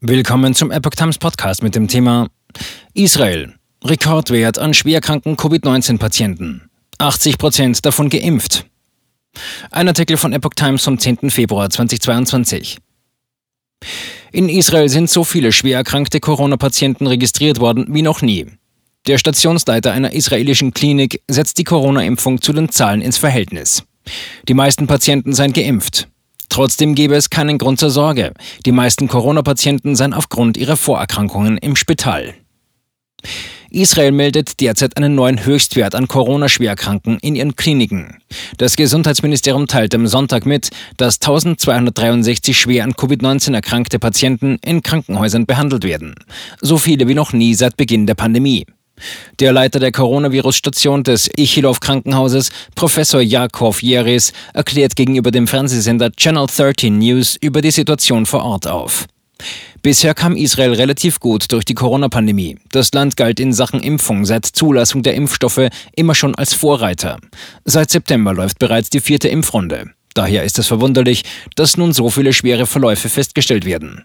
Willkommen zum Epoch Times Podcast mit dem Thema Israel. Rekordwert an schwerkranken Covid-19-Patienten. 80 Prozent davon geimpft. Ein Artikel von Epoch Times vom 10. Februar 2022. In Israel sind so viele schwer erkrankte Corona-Patienten registriert worden wie noch nie. Der Stationsleiter einer israelischen Klinik setzt die Corona-Impfung zu den Zahlen ins Verhältnis. Die meisten Patienten seien geimpft. Trotzdem gebe es keinen Grund zur Sorge. Die meisten Corona-Patienten seien aufgrund ihrer Vorerkrankungen im Spital. Israel meldet derzeit einen neuen Höchstwert an Corona-Schwerkranken in ihren Kliniken. Das Gesundheitsministerium teilt am Sonntag mit, dass 1263 schwer an Covid-19 erkrankte Patienten in Krankenhäusern behandelt werden. So viele wie noch nie seit Beginn der Pandemie. Der Leiter der Coronavirus-Station des Ichilov Krankenhauses, Professor Jakov Jeris, erklärt gegenüber dem Fernsehsender Channel 13 News über die Situation vor Ort auf. Bisher kam Israel relativ gut durch die Corona-Pandemie. Das Land galt in Sachen Impfung seit Zulassung der Impfstoffe immer schon als Vorreiter. Seit September läuft bereits die vierte Impfrunde. Daher ist es verwunderlich, dass nun so viele schwere Verläufe festgestellt werden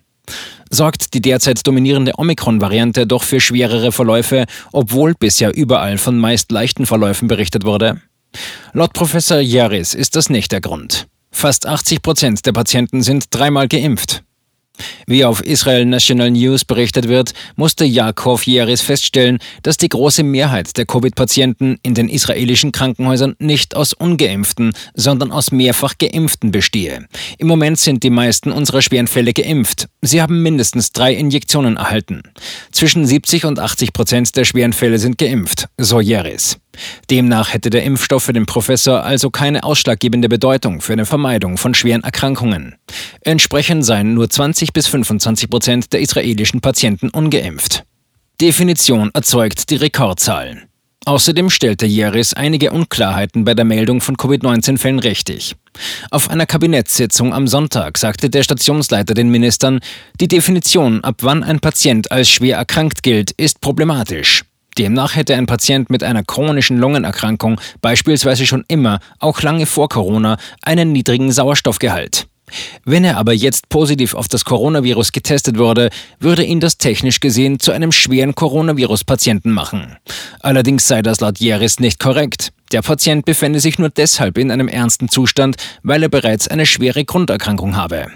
sorgt die derzeit dominierende Omikron-Variante doch für schwerere Verläufe, obwohl bisher überall von meist leichten Verläufen berichtet wurde? Laut Professor Jaris ist das nicht der Grund. Fast 80 Prozent der Patienten sind dreimal geimpft. Wie auf Israel National News berichtet wird, musste Jakov Jeris feststellen, dass die große Mehrheit der Covid-Patienten in den israelischen Krankenhäusern nicht aus ungeimpften, sondern aus mehrfach geimpften bestehe. Im Moment sind die meisten unserer schweren Fälle geimpft. Sie haben mindestens drei Injektionen erhalten. Zwischen 70 und 80 Prozent der schweren Fälle sind geimpft, so Jeris. Demnach hätte der Impfstoff für den Professor also keine ausschlaggebende Bedeutung für eine Vermeidung von schweren Erkrankungen. Entsprechend seien nur 20 bis 25 Prozent der israelischen Patienten ungeimpft. Definition erzeugt die Rekordzahlen. Außerdem stellte Jeris einige Unklarheiten bei der Meldung von Covid-19-Fällen richtig. Auf einer Kabinettssitzung am Sonntag sagte der Stationsleiter den Ministern, die Definition, ab wann ein Patient als schwer erkrankt gilt, ist problematisch. Demnach hätte ein Patient mit einer chronischen Lungenerkrankung beispielsweise schon immer, auch lange vor Corona, einen niedrigen Sauerstoffgehalt. Wenn er aber jetzt positiv auf das Coronavirus getestet wurde, würde ihn das technisch gesehen zu einem schweren Coronavirus-Patienten machen. Allerdings sei das laut Jeris nicht korrekt. Der Patient befände sich nur deshalb in einem ernsten Zustand, weil er bereits eine schwere Grunderkrankung habe.